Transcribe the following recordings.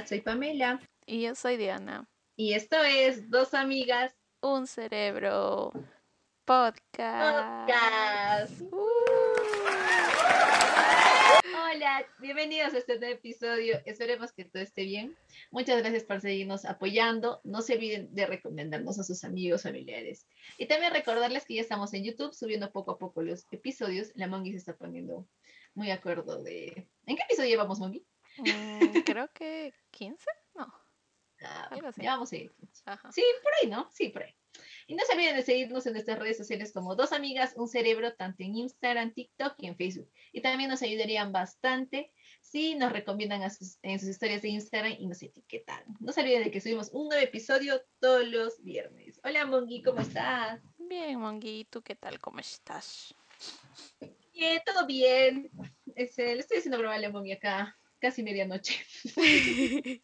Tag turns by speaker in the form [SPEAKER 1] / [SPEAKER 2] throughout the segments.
[SPEAKER 1] Hola, soy Pamela.
[SPEAKER 2] Y yo soy Diana.
[SPEAKER 1] Y esto es Dos Amigas.
[SPEAKER 2] Un Cerebro Podcast.
[SPEAKER 1] Podcast. Uh. Hola, bienvenidos a este nuevo episodio. Esperemos que todo esté bien. Muchas gracias por seguirnos apoyando. No se olviden de recomendarnos a sus amigos, familiares. Y también recordarles que ya estamos en YouTube subiendo poco a poco los episodios. La Mongi se está poniendo muy acuerdo de... ¿En qué episodio llevamos, Mongi?
[SPEAKER 2] Mm, creo que 15, no.
[SPEAKER 1] Ah, algo así. Ya vamos a ir. Sí, por ahí, ¿no? Sí, por ahí. Y no se olviden de seguirnos en nuestras redes sociales como Dos Amigas, Un Cerebro, tanto en Instagram, TikTok y en Facebook. Y también nos ayudarían bastante si nos recomiendan en sus historias de Instagram y nos etiquetan. No se olviden de que subimos un nuevo episodio todos los viernes. Hola, Mongi, ¿cómo estás?
[SPEAKER 2] Bien, Mongi, ¿tú qué tal? ¿Cómo estás?
[SPEAKER 1] Bien, todo bien. Este, le estoy haciendo broma a la Mongi acá casi medianoche.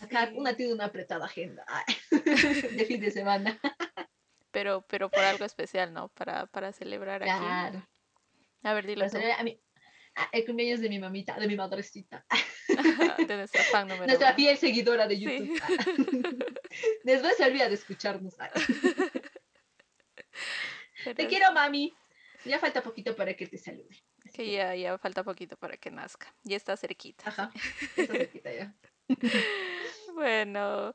[SPEAKER 1] Acá una tiene una apretada agenda de fin de semana.
[SPEAKER 2] pero, pero por algo especial, ¿no? Para, para celebrar aquí. Claro. A ver, dilo.
[SPEAKER 1] A mi, el cumpleaños de mi mamita, de mi madrecita.
[SPEAKER 2] de nuestra fan número
[SPEAKER 1] Nuestra fiel seguidora de YouTube. Después se olvida de escucharnos. Te quiero, mami. Ya falta poquito para que te salude.
[SPEAKER 2] Que ya, ya falta poquito para que nazca. Ya está cerquita.
[SPEAKER 1] Ajá, está cerquita ya.
[SPEAKER 2] bueno,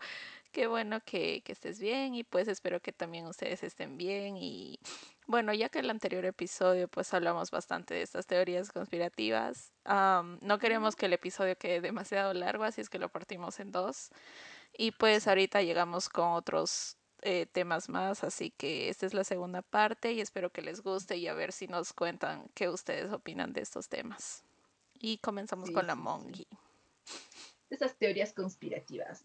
[SPEAKER 2] qué bueno que, que, estés bien y pues espero que también ustedes estén bien y bueno, ya que en el anterior episodio pues hablamos bastante de estas teorías conspirativas, no queremos que el episodio quede demasiado largo, así es que lo partimos en dos y pues ahorita llegamos con otros eh, temas más, así que esta es la segunda parte y espero que les guste y a ver si nos cuentan qué ustedes opinan de estos temas. Y comenzamos con la Mongi.
[SPEAKER 1] Esas teorías conspirativas.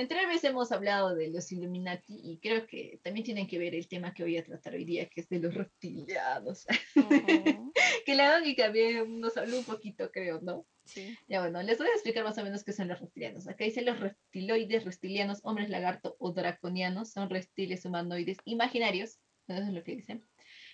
[SPEAKER 1] Anterior vez hemos hablado de los Illuminati y creo que también tienen que ver el tema que voy a tratar hoy día, que es de los reptilianos. que la Mongi también nos habló un poquito, creo, ¿no? Ya bueno, les voy a explicar más o menos qué son los reptilianos. Acá dice los reptiloides, reptilianos, hombres lagarto o draconianos, son reptiles humanoides imaginarios, eso es lo que dicen,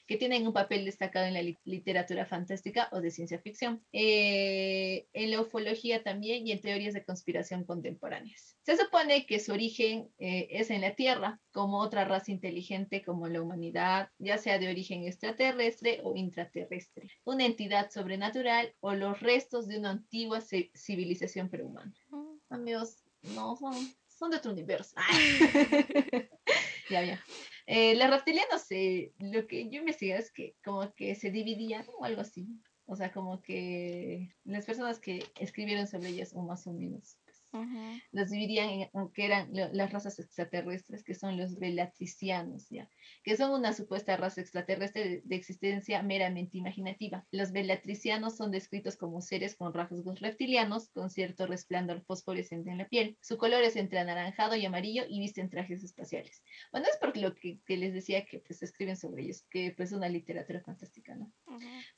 [SPEAKER 1] que tienen un papel destacado en la literatura fantástica o de ciencia ficción, eh, en la ufología también y en teorías de conspiración contemporáneas. Se supone que su origen eh, es en la Tierra, como otra raza inteligente como la humanidad, ya sea de origen extraterrestre o intraterrestre, una entidad sobrenatural o los restos de una antigua civilización prehumana. Amigos, no, son, son de otro universo. ya, ya. Eh, los reptilianos, lo que yo investigué es que como que se dividían o algo así. O sea, como que las personas que escribieron sobre ellas, o más o menos, los dividían en que eran las razas extraterrestres, que son los velatricianos, ¿ya? que son una supuesta raza extraterrestre de, existencia meramente imaginativa. Los velatricianos son descritos como seres con rasgos reptilianos, con cierto resplandor fosforescente en la piel. Su color es entre anaranjado y amarillo y visten trajes espaciales. Bueno, es porque lo que, les decía que pues escriben sobre ellos, que pues es una literatura fantástica, ¿no?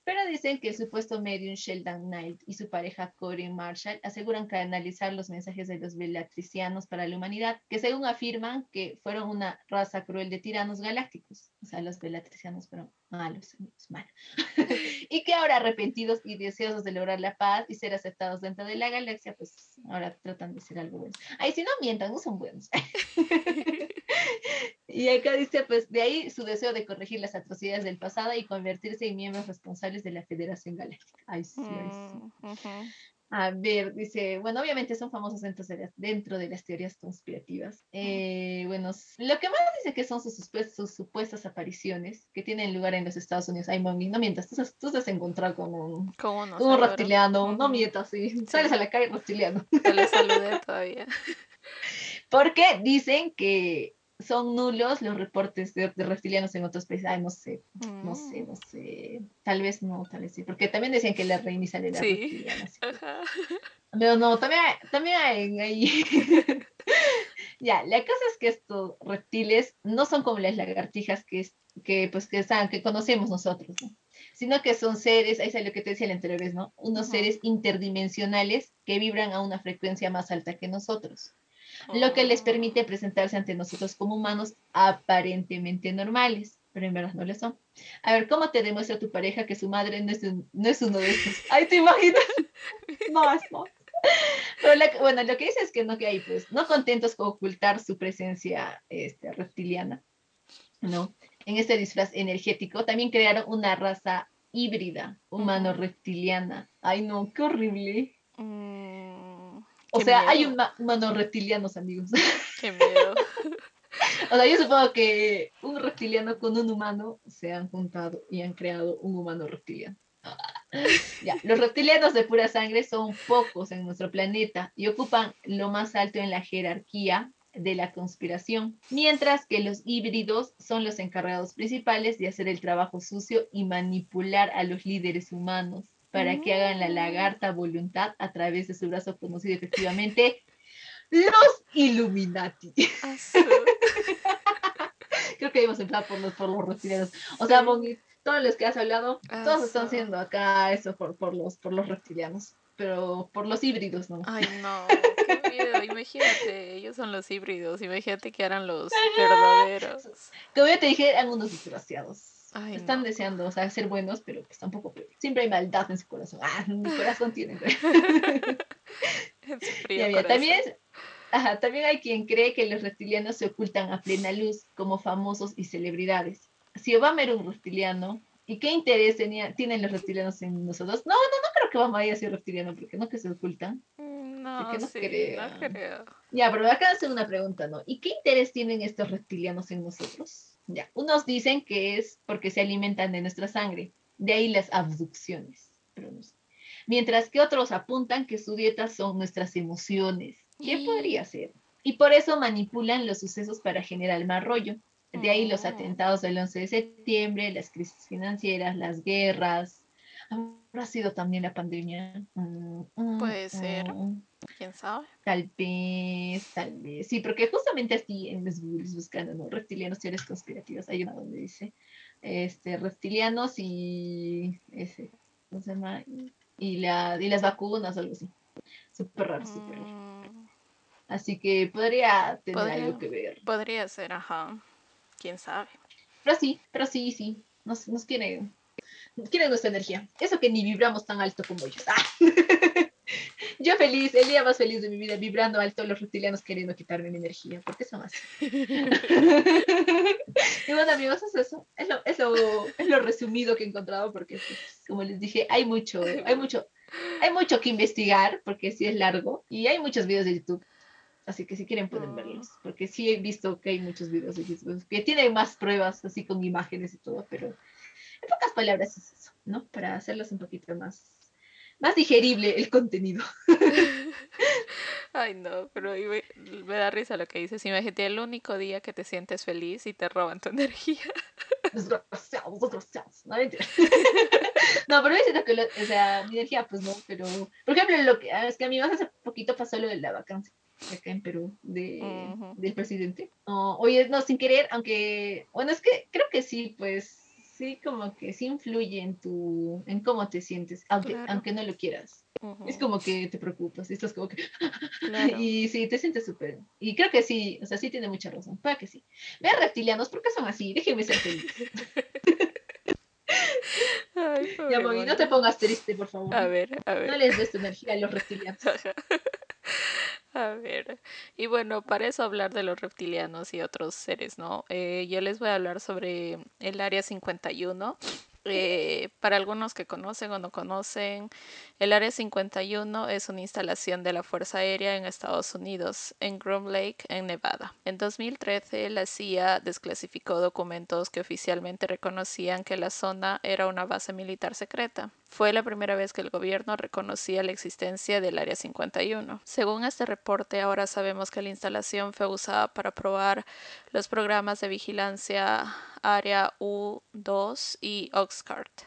[SPEAKER 1] Pero dicen que el supuesto medium Sheldon Knight y su pareja Corey Marshall aseguran canalizar los mensajes de los velatricianos para la humanidad, que según afirman que fueron una raza cruel de tiranos galácticos. O sea, los velatricianos fueron malos, amigos, malos. y que ahora arrepentidos y deseosos de lograr la paz y ser aceptados dentro de la galaxia, pues ahora tratan de ser algo bueno. Ay, si no mientan, no son buenos. y acá dice, pues de ahí su deseo de corregir las atrocidades del pasado y convertirse en miembros responsables de la Federación Galáctica. Ay, sí, ay, sí. Mm, a ver, dice, bueno, obviamente son famosos dentro de las, dentro de las teorías conspirativas. Eh, bueno, lo que más dice que son sus, sus, supuestas apariciones que tienen lugar en los Estados Unidos. Ay, mami, no mientas, tú, tú estás encontrado con un, con un reptiliano, no mientas, sí. Sales a la calle reptiliano.
[SPEAKER 2] Te le saludé todavía.
[SPEAKER 1] Porque dicen que son nulos los reportes de, reptilianos en otros países. Ay, no sé, no sé, mm. no sé. Tal vez no, tal vez sí. Porque también decían que la reina Isabel era sí. reptiliana. Pero no, también hay, también hay ahí. ya, la cosa es que estos reptiles no son como las lagartijas que, que, pues, que, están, que conocemos nosotros, ¿no? sino que son seres, ahí es lo que te decía la anterior vez, ¿no? Unos seres interdimensionales que vibran a una frecuencia más alta que nosotros lo que les permite presentarse ante nosotros como humanos aparentemente normales, pero en verdad no lo son. A ver, ¿cómo te demuestra tu pareja que su madre no es, no es uno de estos? Ay, ¿te imaginas? No, no. Pero bueno, lo que dice es que no que hay, pues, no contentos con ocultar su presencia este, reptiliana, ¿no? En este disfraz energético también crearon una raza híbrida, humano-reptiliana. Ay, no, qué horrible. Mm, o sea, hay humanos reptilianos, amigos. Qué miedo. o sea, yo supongo que un reptiliano con un humano se han juntado y han creado un humano reptiliano. Ya, los reptilianos de pura sangre son pocos en nuestro planeta y ocupan lo más alto en la jerarquía de la conspiración, mientras que los híbridos son los encargados principales de hacer el trabajo sucio y manipular a los líderes humanos para que hagan la mm. lagarta voluntad a través de su brazo conocido efectivamente los Illuminati. Ah, Creo que íbamos a entrar por los, por los reptilianos. O sea, todos los que has hablado, ah, todos están siendo acá eso por, por, los, por los reptilianos, pero por los híbridos, ¿no?
[SPEAKER 2] Ay, no, qué miedo, imagínate, ellos son los híbridos, imagínate que eran los verdaderos.
[SPEAKER 1] Como yo te dije, eran unos desgraciados. Están deseando, o sea, ser buenos, pero pues tampoco, siempre hay maldad en su corazón. Ah, mi corazón tiene. también, también hay quien cree que los reptilianos se ocultan a plena luz como famosos y celebridades si Obama era un reptiliano, ¿y qué interés tenía, tienen los reptilianos en nosotros? No, no, no creo que Obama haya sido reptiliano, porque no que se ocultan.
[SPEAKER 2] Mm, no, no, creo.
[SPEAKER 1] Ya, pero acá hacen una pregunta, ¿no? ¿Y qué interés tienen estos reptilianos en nosotros? Ya, unos dicen que es porque se alimentan de nuestra sangre, de ahí las abducciones, pero no sé. Mientras que otros apuntan que su dieta son nuestras emociones. ¿Qué podría ser? Y por eso manipulan los sucesos para generar mal rollo. De ahí los ah. atentados del 11 de septiembre, las crisis financieras, las guerras. ¿Habrá sido también la pandemia?
[SPEAKER 2] Mm, mm, Puede ser. Mm. ¿Quién sabe?
[SPEAKER 1] Tal vez, tal vez. Sí, porque justamente así en los Googles buscando, ¿no? Reptilianos, teorías conspirativas. Hay una donde dice este, reptilianos y ese, ¿cómo se llama? Y, la, y las vacunas, algo así. Súper raro, súper raro. Así que podría tener algo que ver.
[SPEAKER 2] Podría ser, ajá quién sabe.
[SPEAKER 1] Pero sí, pero sí, sí, nos, nos quieren, quieren nuestra energía. Eso que ni vibramos tan alto como ellos. Ah. Yo feliz, el día más feliz de mi vida, vibrando alto, los reptilianos queriendo quitarme mi energía, porque son así. y bueno, amigos, es eso. Es lo, es lo, es lo resumido que he encontrado, porque, pues, como les dije, hay mucho, hay mucho, hay mucho que investigar, porque sí es largo, y hay muchos videos de YouTube Así que si quieren pueden verlos, ah. porque sí he visto que hay muchos videos de Facebook que tienen más pruebas, así con imágenes y todo, pero en pocas palabras es eso, ¿no? Para hacerlos un poquito más, más digerible el contenido.
[SPEAKER 2] Ay, no, pero me, da risa lo que dices. Imagínate el único día que te sientes feliz y te roban tu energía.
[SPEAKER 1] Desgraciados, desgraciados. No, no, pero me siento que, o sea, mi energía, pues no, pero, por ejemplo, lo que, es que a mí hace poquito pasó lo de la vacancia acá en Perú de, del presidente. oye, no, sin querer, aunque, bueno, es que creo que sí, pues sí, como que sí influye en tu, en cómo te sientes, aunque, aunque no lo quieras. Es como que te preocupas, y estás como que... y sí, te sientes súper... Y creo que sí, o sea, sí tiene mucha razón, para que sí. Vean reptilianos, ¿por qué son así? Déjenme ser feliz. Ay, ya, no te pongas triste, por favor.
[SPEAKER 2] A ver, a ver.
[SPEAKER 1] No les des tu energía a los reptilianos.
[SPEAKER 2] A ver, y bueno, para eso hablar de los reptilianos y otros seres, ¿no? Eh, yo les voy a hablar sobre el Área 51, eh, para algunos que conocen o no conocen, el Área 51 es una instalación de la Fuerza Aérea en Estados Unidos, en Groom Lake, en Nevada. En 2013, la CIA desclasificó documentos que oficialmente reconocían que la zona era una base militar secreta. Fue la primera vez que el gobierno reconocía la existencia del Área 51. Según este reporte, ahora sabemos que la instalación fue usada para probar los programas de vigilancia Área U2 y Oxcart.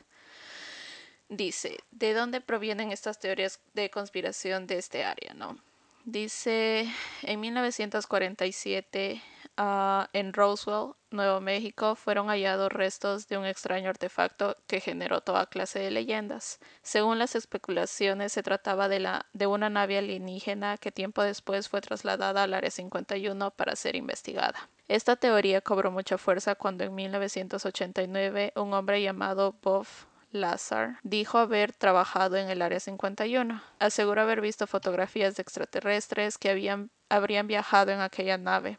[SPEAKER 2] Dice, ¿de dónde provienen estas teorías de conspiración de este área? ¿no? Dice, en 1947 Ah, en Roswell, Nuevo México, fueron hallados restos de un extraño artefacto que generó toda clase de leyendas. Según las especulaciones, se trataba de, la, de una nave alienígena que tiempo después fue trasladada al Área 51 para ser investigada. Esta teoría cobró mucha fuerza cuando en 1989 un hombre llamado Bob Lazar, dijo haber trabajado en el Área 51. Aseguró haber visto fotografías de extraterrestres que habían, habrían viajado en aquella nave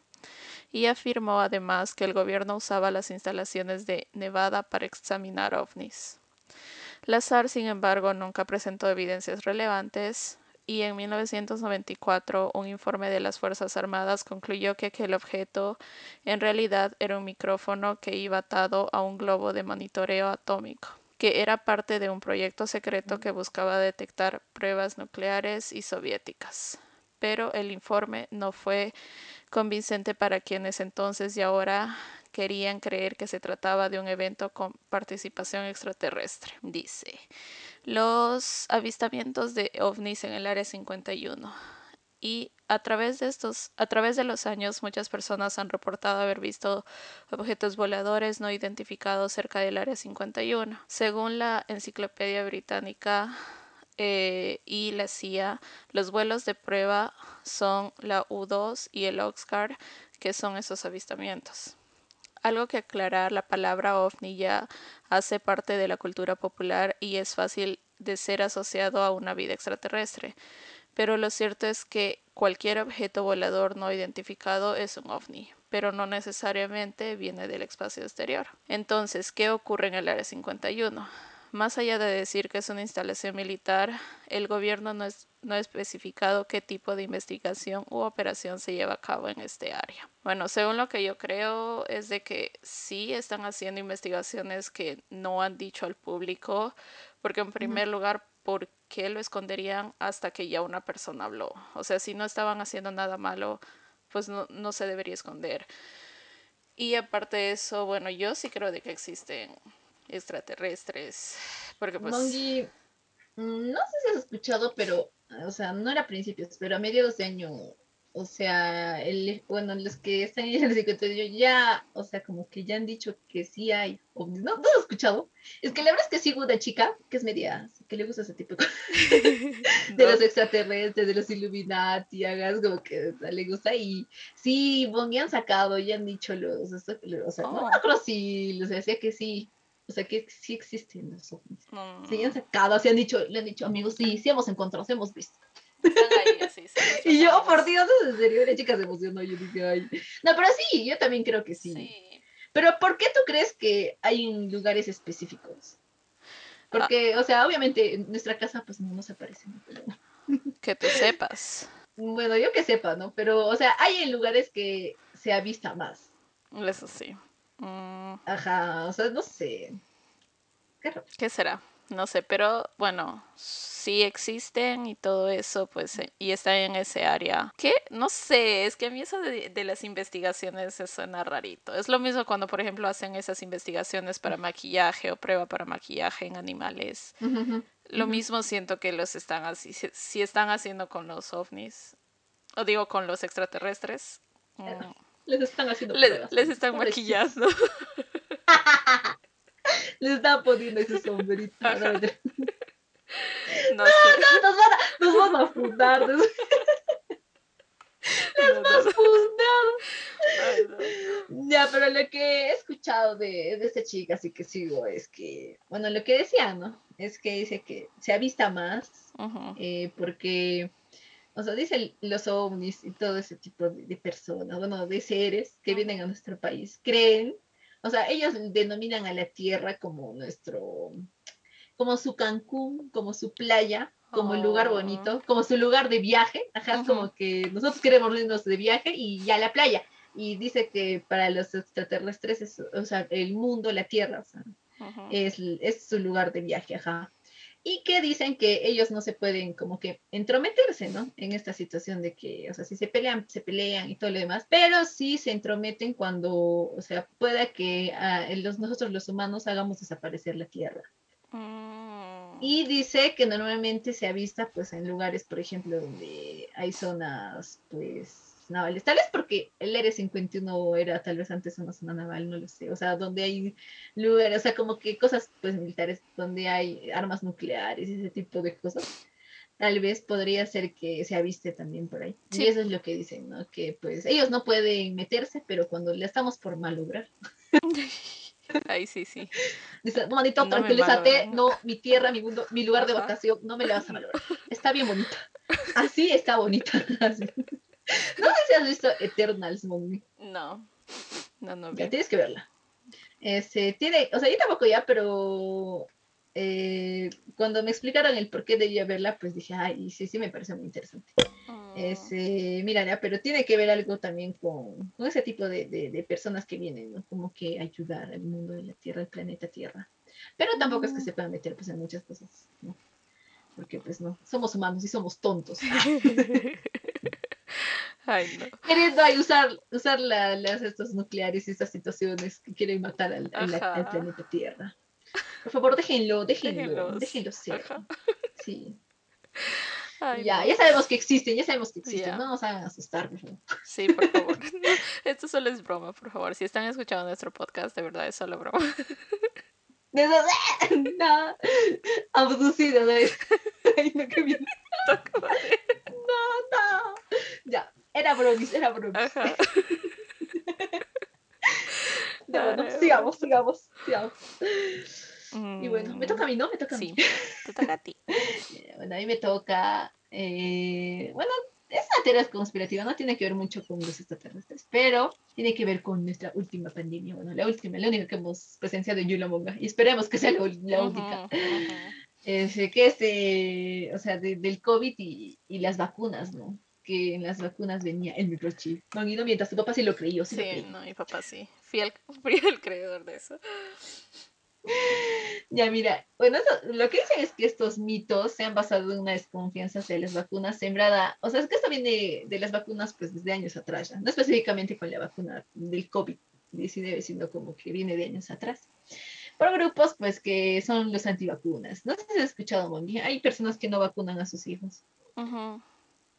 [SPEAKER 2] y afirmó además que el gobierno usaba las instalaciones de Nevada para examinar ovnis. Lazar, sin embargo, nunca presentó evidencias relevantes y en 1994 un informe de las Fuerzas Armadas concluyó que aquel objeto en realidad era un micrófono que iba atado a un globo de monitoreo atómico, que era parte de un proyecto secreto que buscaba detectar pruebas nucleares y soviéticas. Pero el informe no fue convincente para quienes entonces y ahora querían creer que se trataba de un evento con participación extraterrestre. Dice, los avistamientos de ovnis en el Área 51. Y a través de estos, a través de los años, muchas personas han reportado haber visto objetos voladores no identificados cerca del Área 51. Según la Enciclopedia Británica eh, y la CIA, los vuelos de prueba son la U-2 y el Oxcar, que son esos avistamientos. Algo que aclarar, la palabra ovni ya hace parte de la cultura popular y es fácil de ser asociado a una vida extraterrestre. Pero lo cierto es que cualquier objeto volador no identificado es un ovni, pero no necesariamente viene del espacio exterior. Entonces, ¿qué ocurre en el Área 51? Más allá de decir que es una instalación militar, el gobierno no, ha especificado qué tipo de investigación u operación se lleva a cabo en este área. Bueno, según lo que yo creo es de que sí están haciendo investigaciones que no han dicho al público, porque en primer lugar, ¿por qué lo esconderían hasta que ya una persona habló? O sea, si no estaban haciendo nada malo, pues no, no se debería esconder. Y aparte de eso, bueno, yo sí creo de que existen extraterrestres. Porque pues...
[SPEAKER 1] Mongi, mm, no sé si has escuchado, pero, o sea, no era a principios, pero a mediados de año, o sea, el, bueno, los que están en el secretario ya, o sea, como que ya han dicho que sí hay No, no lo he escuchado. Es que la verdad es que sigo una chica que es media, que le gusta ese tipo de de los extraterrestres, de los Illuminati, hagas como que le gusta. Y sí, Bongi han sacado, ya han dicho los, o sea, no, no creo si los decía que sí, o sea, que sí existen los ovnis. Se han sacado, se han dicho, le han dicho, amigos, sí, sí hemos encontrado, hemos visto. y yo, por Dios, en serio, la chica se emocionó. Yo dije, ay. No, pero sí, yo también creo que sí. Pero ¿por qué tú crees que hay lugares específicos? Porque, o sea, obviamente en nuestra casa pues no nos aparecen.
[SPEAKER 2] Que tú sepas.
[SPEAKER 1] Bueno, yo que sepa, ¿no? Pero, o sea, hay en lugares que se ha visto más.
[SPEAKER 2] Eso sí. Mm.
[SPEAKER 1] Ajá, o sea, no sé.
[SPEAKER 2] ¿Qué, será? No sé, pero bueno, sí existen y todo eso, pues, eh, y está en ese área. ¿Qué? No sé, es que a mí eso de, las investigaciones se suena rarito. Es lo mismo cuando, por ejemplo, hacen esas investigaciones para maquillaje o prueba para maquillaje en animales. Lo mismo siento que los están así, si, están haciendo con los ovnis, o digo con los extraterrestres.
[SPEAKER 1] Mm, les están haciendo
[SPEAKER 2] pruebas. Les, están maquillando.
[SPEAKER 1] les están poniendo ese sombrito. No, no, no, nos van a, nos van a fundar. Nos... Vas a fundar. Ya, pero lo que he escuchado de, de esta chica, así que sigo, es que, bueno, lo que decía, ¿no? Es que dice que se ha visto más, eh, porque o sea, dicen los ovnis y todo ese tipo de, personas, bueno, de seres que vienen a nuestro país, creen, o sea, ellos denominan a la Tierra como nuestro, como su Cancún, como su playa, como el lugar oh. bonito, como su lugar de viaje, ajá, como que nosotros queremos irnos de viaje y ya la playa. Y dice que para los extraterrestres, es, o sea, el mundo, la Tierra, o sea, es, es su lugar de viaje, ajá y que dicen que ellos no se pueden como que entrometerse, ¿no? En esta situación de que, o sea, si se pelean, se pelean y todo lo demás, pero sí se entrometen cuando, o sea, pueda que ah, los, nosotros los humanos hagamos desaparecer la Tierra. Mm. Y dice que normalmente se avista pues en lugares, por ejemplo, donde hay zonas pues navales. Tal vez porque el Área 51 era tal vez antes una zona naval, no lo sé. O sea, donde hay lugares, o sea, como que cosas pues militares, donde hay armas nucleares y ese tipo de cosas. Tal vez podría ser que se aviste también por ahí. Y eso es lo que dicen, ¿no? Que pues ellos no pueden meterse, pero cuando le estamos por malograr.
[SPEAKER 2] Ahí sí, sí.
[SPEAKER 1] Dice, no, manito, no tranquilízate, no, mi tierra, mi mundo, mi lugar de votación, no me la vas a valorar. Está bien bonita. Así está bonita. No sé si has visto Eternals, Mommy.
[SPEAKER 2] No. No, no.
[SPEAKER 1] Ya tienes que verla. Este, tiene, o sea, yo tampoco ya, pero eh, cuando me explicaron el por qué debía verla, pues dije, ay, sí, sí, me parece muy interesante. Oh. Este, mira, ya, pero tiene que ver algo también con, con ese tipo de, de, personas que vienen, ¿no? Como que ayudar al mundo de la Tierra, al planeta Tierra. Pero tampoco es que se puedan meter pues, en muchas cosas, ¿no? Porque pues no, somos humanos y somos tontos.
[SPEAKER 2] Ay, no.
[SPEAKER 1] Queriendo usar, usar las, estos nucleares y estas situaciones que quieren matar al, al planeta Tierra. Por favor, déjenlo, déjenlo, déjenlo ser. Sí. ya, ya sabemos que existen, ya sabemos que existen, no nos hagan asustar, por favor.
[SPEAKER 2] Sí, por favor. Esto solo es broma, por favor. Si están escuchando nuestro podcast, de verdad es solo broma.
[SPEAKER 1] De no, no, abducido, ¿no? Ay, no, qué bien. No, no. Ya, era bromis, era bromis. Ajá. No, bueno, sigamos, sigamos, sigamos. Y bueno, me toca a mí, ¿no? Me toca a mí.
[SPEAKER 2] Sí, te toca a ti.
[SPEAKER 1] bueno, a mí me toca. Eh, bueno, es una teoría conspirativa, no tiene que ver mucho con los extraterrestres, pero tiene que ver con nuestra última pandemia. Bueno, la última, la única que hemos presenciado en Yulamonga. Y esperemos que sea la, única. Es, que es de, o sea, del COVID y, y las vacunas, ¿no? que en las vacunas venía el microchip. No, y no mientras tu papá sí lo creyó.
[SPEAKER 2] Sí,
[SPEAKER 1] sí
[SPEAKER 2] no, mi papá sí. Fui el, fui el creador de eso.
[SPEAKER 1] Ya, mira, bueno, lo que dicen es que estos mitos se han basado en una desconfianza hacia las vacunas sembrada, o sea, es que esto viene de las vacunas pues desde años atrás, ya, no específicamente con la vacuna del COVID-19, sino como que viene de años atrás. Por grupos pues que son los antivacunas. No sé si has escuchado, Moni, hay personas que no vacunan a sus hijos.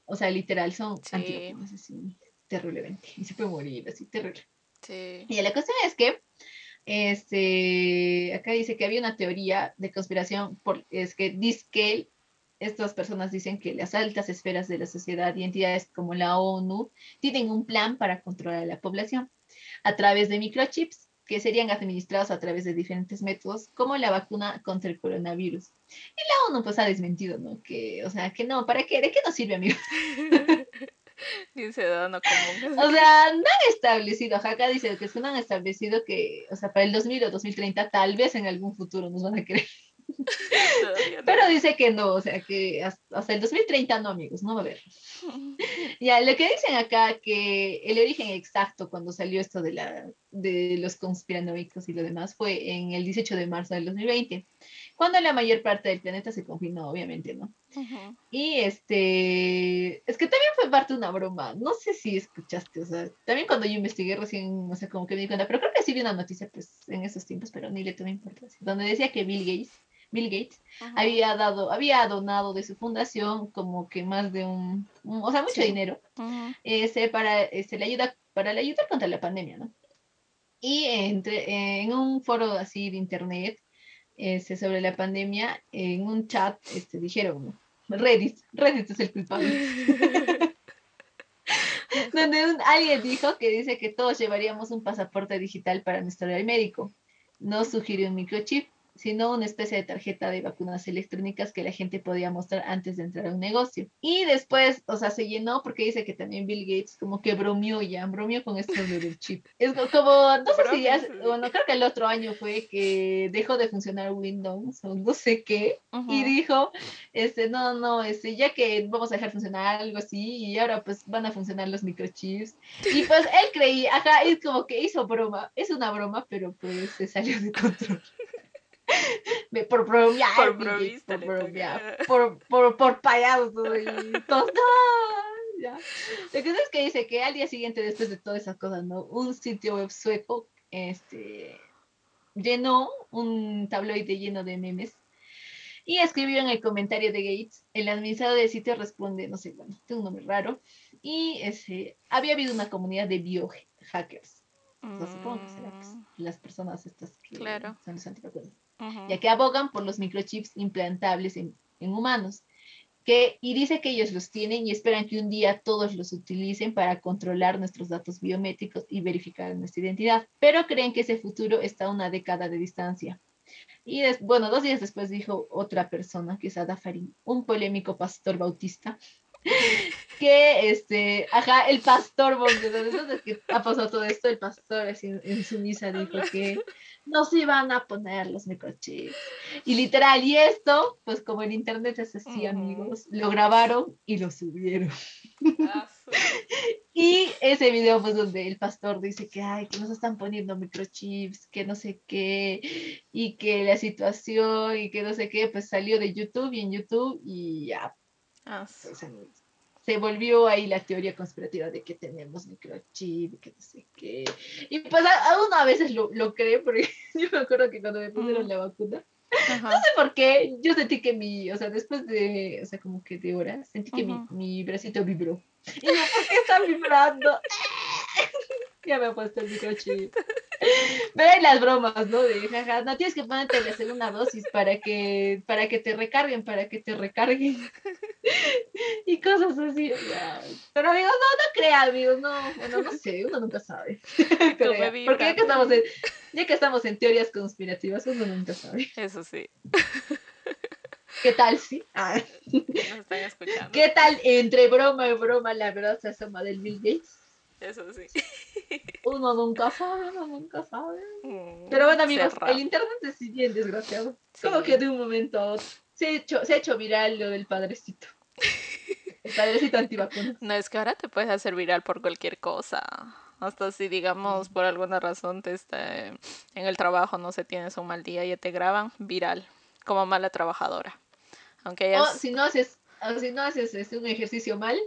[SPEAKER 1] O sea, literal, son antivacunas así, terriblemente, y se puede morir así, terrible.
[SPEAKER 2] Sí.
[SPEAKER 1] Y la cuestión es que este, acá dice que había una teoría de conspiración, por, es que dice que estas personas dicen que las altas esferas de la sociedad y entidades como la ONU tienen un plan para controlar a la población a través de microchips que serían administrados a través de diferentes métodos, como la vacuna contra el coronavirus. Y la ONU pues ha desmentido, ¿no? Que, o sea, que no, ¿para qué? ¿De qué nos sirve, amigo?
[SPEAKER 2] Bien ciudadano común.
[SPEAKER 1] O sea, no han establecido, acá dice que no han establecido que, o sea, para el 2000 o 2030 tal vez en algún futuro nos van a querer. Pero dice que no, o sea, que hasta, el 2030 no, amigos, no va a haber. ya, lo que dicen acá, que el origen exacto cuando salió esto de, la, de los conspiranoicos y lo demás fue en el 18 de marzo del 2020, cuando la mayor parte del planeta se confinó, obviamente, ¿no? Y este, es que también fue parte de una broma, no sé si escuchaste, o sea, también cuando yo investigué recién, no sé, como que me di cuenta, pero creo que sí vi una noticia, pues, en esos tiempos, pero ni le tomé importancia, donde decía que Bill Gates Bill Gates, había dado, había donado de su fundación como que más de un, o sea, mucho dinero, ese para, este, le ayuda, para le ayudar contra la pandemia, ¿no? Y entre, en un foro así de internet, este, sobre la pandemia, en un chat, este, dijeron, Reddit, Reddit es el culpable. donde alguien dijo que dice que todos llevaríamos un pasaporte digital para nuestro médico. No sugirió un microchip sino una especie de tarjeta de vacunas electrónicas que la gente podía mostrar antes de entrar a un negocio. Y después, o sea, se llenó porque dice que también Bill Gates como que bromeó ya, bromeó con esto del chip. Es como, no sé si ya, bueno, creo que el otro año fue que dejó de funcionar Windows o no sé qué, y dijo, este, no, no, este, ya que vamos a dejar funcionar algo así, y ahora pues van a funcionar los microchips. Y pues él creía, ajá, es como que hizo broma, es una broma, pero pues se salió de control por bromear, por, por, bromear, por, por, por payasos y todo. ya. Lo que es que dice que al día siguiente, después de todas esas cosas, ¿no? Un sitio web sueco este, llenó un tabloide lleno de memes y escribió en el comentario de Gates, el administrador del sitio responde, no sé, bueno, tiene un nombre raro, y ese, había habido una comunidad de biohackers. Mm. supongo que serán pues, las personas estas que son los antivacunas ya que abogan por los microchips implantables en, humanos. que, y dice que ellos los tienen y esperan que un día todos los utilicen para controlar nuestros datos biométricos y verificar nuestra identidad, pero creen que ese futuro está a una década de distancia. Y bueno, dos días después dijo otra persona, que es Adafari, un polémico pastor bautista, que este, ajá, el pastor, desde que ha pasado todo esto, el pastor así, en su misa dijo que no se iban a poner los microchips. Y literal, y esto, pues como en internet es así, amigos, lo grabaron y lo subieron. Ah, y ese video, pues donde el pastor dice que, ay, que nos están poniendo microchips, que no sé qué, y que la situación, y que no sé qué, pues salió de YouTube y en YouTube y ya. Ah, pues, se volvió ahí la teoría conspirativa de que tenemos microchip, que no sé qué. Y pues a, uno a veces lo, lo cree, porque yo me acuerdo que cuando me pusieron la vacuna, no sé por qué, yo sentí que mi, o sea, después de, o sea, como que de horas, sentí que mi, mi bracito vibró. Y yo, ¿por qué está vibrando? ya me he puesto el microchip. Ven las bromas, ¿no? De jaja, no tienes que ponerte la segunda dosis para que, para que te recarguen, para que te recarguen. y cosas así. Pero amigos, no, no crea, amigos, no, bueno, no sé, uno nunca sabe. Porque ya que, estamos en, ya que estamos en teorías conspirativas, uno nunca sabe.
[SPEAKER 2] Eso sí.
[SPEAKER 1] ¿Qué tal, sí? Ah. están escuchando. ¿Qué tal entre broma y broma la verdad se asoma del Bill Gates?
[SPEAKER 2] Eso sí.
[SPEAKER 1] Uno nunca sabe, uno nunca sabe. Mm, Pero bueno, amigos, el internet es bien desgraciado. Como que de un momento a otro se ha hecho, se ha hecho viral lo del padrecito. El padrecito antivacunas.
[SPEAKER 2] No, es que ahora te puedes hacer viral por cualquier cosa. Hasta si, digamos, por alguna razón te está, en el trabajo no se tienes un mal día y te graban, viral, como mala trabajadora. Aunque
[SPEAKER 1] O si no haces, si no haces este, un ejercicio mal,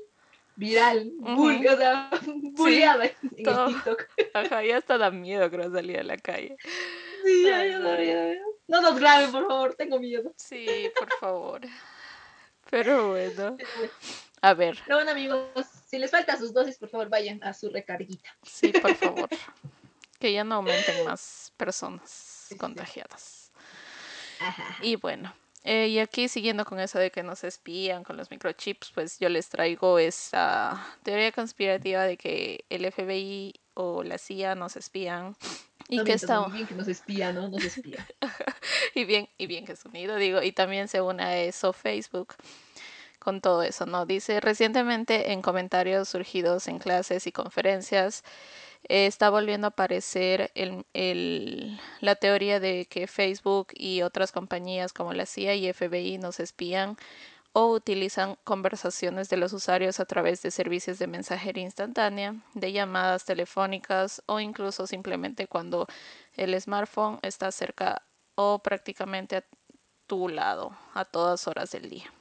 [SPEAKER 1] viral, o sea, bulleada en TikTok.
[SPEAKER 2] Ajá, ya hasta da miedo creo salir a la calle.
[SPEAKER 1] Sí, ya, ya da miedo. No nos graben, por favor, tengo miedo.
[SPEAKER 2] Sí, por favor. Pero bueno. A ver.
[SPEAKER 1] Pero bueno, amigos, si les falta sus dosis, por favor, vayan a su recarguita.
[SPEAKER 2] Sí, por favor. que ya no aumenten más personas contagiadas. Ajá. Y bueno, eh, y aquí siguiendo con eso de que nos espían con los microchips, pues yo les traigo esa teoría conspirativa de que el FBI o la CIA nos espían
[SPEAKER 1] y que está bien que nos espía, ¿no? Nos espía.
[SPEAKER 2] y bien y bien que es unido, digo, y también se une a eso Facebook con todo eso, ¿no? Dice recientemente en comentarios surgidos en clases y conferencias eh, está volviendo a aparecer la teoría de que Facebook y otras compañías como la CIA y FBI nos espían o utilizan conversaciones de los usuarios a través de servicios de mensajería instantánea, de llamadas telefónicas o incluso simplemente cuando el smartphone está cerca o prácticamente a tu lado a todas horas del día.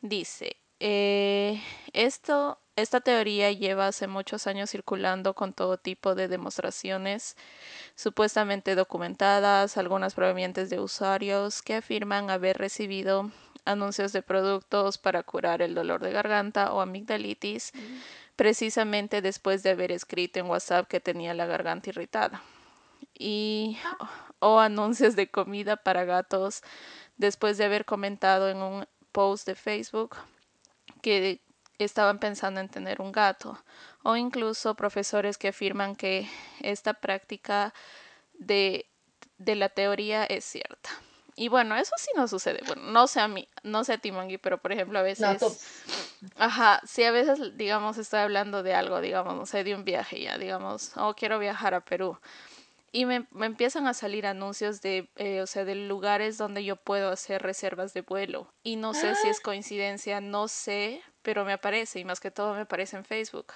[SPEAKER 2] Dice, eh, esto esta teoría lleva hace muchos años circulando con todo tipo de demostraciones supuestamente documentadas, algunas provenientes de usuarios que afirman haber recibido anuncios de productos para curar el dolor de garganta o amigdalitis, mm. precisamente después de haber escrito en WhatsApp que tenía la garganta irritada. Y o anuncios de comida para gatos después de haber comentado en un post de Facebook que estaban pensando en tener un gato, o incluso profesores que afirman que esta práctica de, de la teoría es cierta. Y bueno, eso sí no sucede. Bueno, no sé a mí, no sé a ti, Mangui, pero por ejemplo a veces... ajá, si a veces, digamos, estoy hablando de algo, digamos, no sé, de un viaje ya, digamos, oh, quiero viajar a Perú. Y me, me empiezan a salir anuncios de, eh, o sea, de lugares donde yo puedo hacer reservas de vuelo. Y no sé si es ah. coincidencia, no sé, pero me aparece y más que todo me aparece en Facebook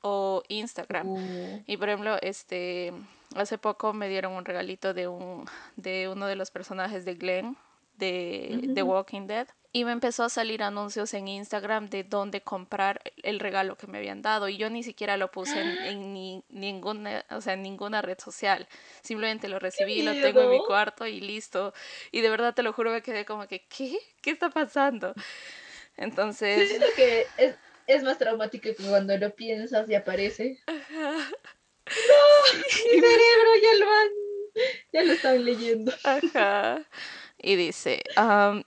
[SPEAKER 2] o Instagram. Uh. Y por ejemplo, este hace poco me dieron un regalito de un de uno de los personajes de Glenn de The Walking Dead y me empezó a salir anuncios en Instagram de dónde comprar el regalo que me habían dado y yo ni siquiera lo puse en, ni, ninguna, o sea, ninguna red social. Simplemente lo recibí, lo tengo en mi cuarto y listo. Y de verdad te lo juro me quedé como que ¿qué? ¿Qué está pasando? Entonces.
[SPEAKER 1] siento que es, es, más traumático que cuando lo piensas y aparece. Ajá. ¡No! Mi cerebro ya lo han. Ya lo están leyendo.
[SPEAKER 2] Ajá. Y dice,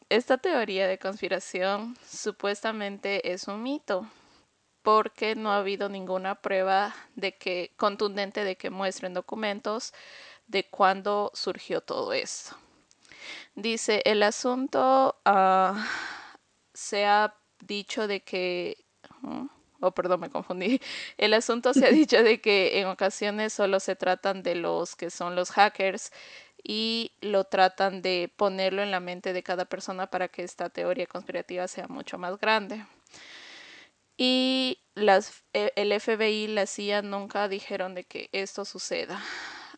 [SPEAKER 2] esta teoría de conspiración supuestamente es un mito porque no ha habido ninguna prueba de que contundente de que muestren documentos de cuándo surgió todo esto. Dice, el asunto ah, se ha dicho de que... Oh, perdón, me confundí. El asunto se ha dicho de que en ocasiones solo se tratan de los que son los hackers y lo tratan de ponerlo en la mente de cada persona para que esta teoría conspirativa sea mucho más grande. Y las, e, el FBI y la CIA nunca dijeron de que esto suceda.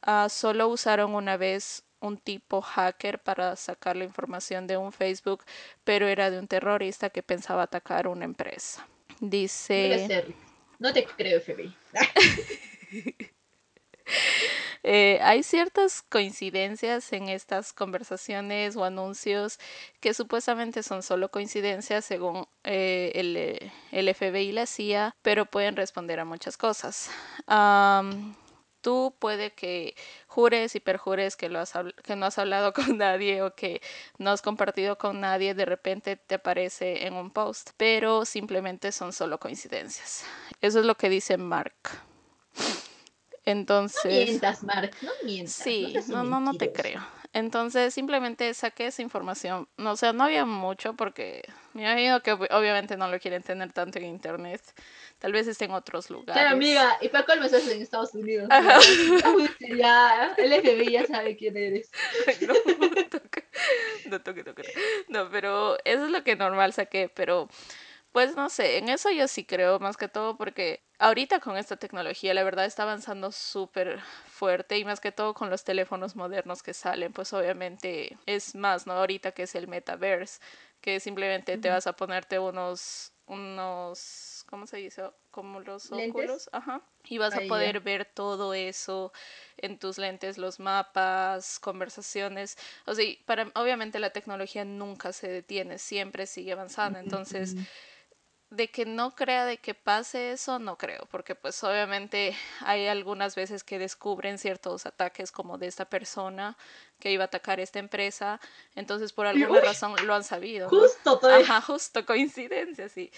[SPEAKER 2] Ah, solo usaron una vez un tipo hacker para sacar la información de un Facebook, pero era de un terrorista que pensaba atacar una empresa. Dice...
[SPEAKER 1] No te creo, FBI.
[SPEAKER 2] Eh, hay ciertas coincidencias en estas conversaciones o anuncios que supuestamente son solo coincidencias según eh, el, el, FBI y la CIA, pero pueden responder a muchas cosas. Tú puede que jures y perjures que, lo has, que no has hablado con nadie o que no has compartido con nadie, de repente te aparece en un post, pero simplemente son solo coincidencias. Eso es lo que dice Mark. Entonces.
[SPEAKER 1] No mientas, Mark, no mientas.
[SPEAKER 2] Sí, no, no, no, te creo. Entonces simplemente saqué esa información. No, o sea, no había mucho porque me imagino que obviamente no lo quieren tener tanto en internet. Tal vez esté en otros lugares.
[SPEAKER 1] Claro, amiga, y para me estás en Estados Unidos. ya, el FBI ya sabe quién eres.
[SPEAKER 2] no, no toque, no toque. No, pero eso es lo que normal saqué, pero pues no sé, en eso yo sí creo más que todo porque ahorita con esta tecnología la verdad está avanzando súper fuerte y más que todo con los teléfonos modernos que salen, pues obviamente es más, ¿no? Ahorita que es el metaverse, que simplemente te vas a ponerte unos, unos, ¿cómo se dice? Como los óculos, ajá. Y vas a poder ver todo eso en tus lentes, los mapas, conversaciones. O sea, para, obviamente la tecnología nunca se detiene, siempre sigue avanzando. Entonces, de que no crea de que pase eso, no creo, porque pues obviamente hay algunas veces que descubren ciertos ataques como de esta persona que iba a atacar esta empresa, entonces por alguna razón lo han sabido.
[SPEAKER 1] Justo,
[SPEAKER 2] Ajá, justo, coincidencia, sí.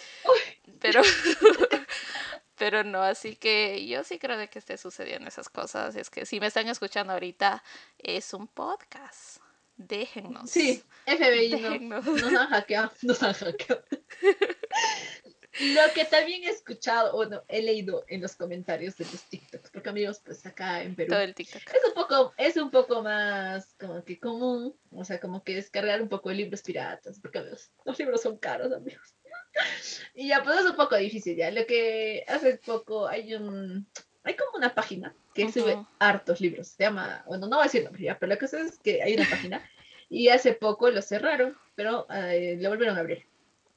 [SPEAKER 2] Pero, pero no, así que yo sí creo de que esté sucediendo esas cosas, es que si me están escuchando ahorita, es un podcast. Déjennos.
[SPEAKER 1] Sí, FBI no, nos han hackeado, nos han hackeado. Lo que también he escuchado, o no, he leído en los comentarios de los TikToks, porque amigos, pues acá en Perú.
[SPEAKER 2] Todo el TikTok.
[SPEAKER 1] Es un poco, es un poco más como que común, o sea, como que descargar un poco de libros piratas, porque amigos, los libros son caros, amigos. Y ya, pues es un poco difícil ya. Lo que hace poco hay un, hay como una página que sube hartos libros. Se llama, bueno, no voy a decir nombre ya, pero la cosa es que hay una página y hace poco lo cerraron, pero eh, lo volvieron a abrir.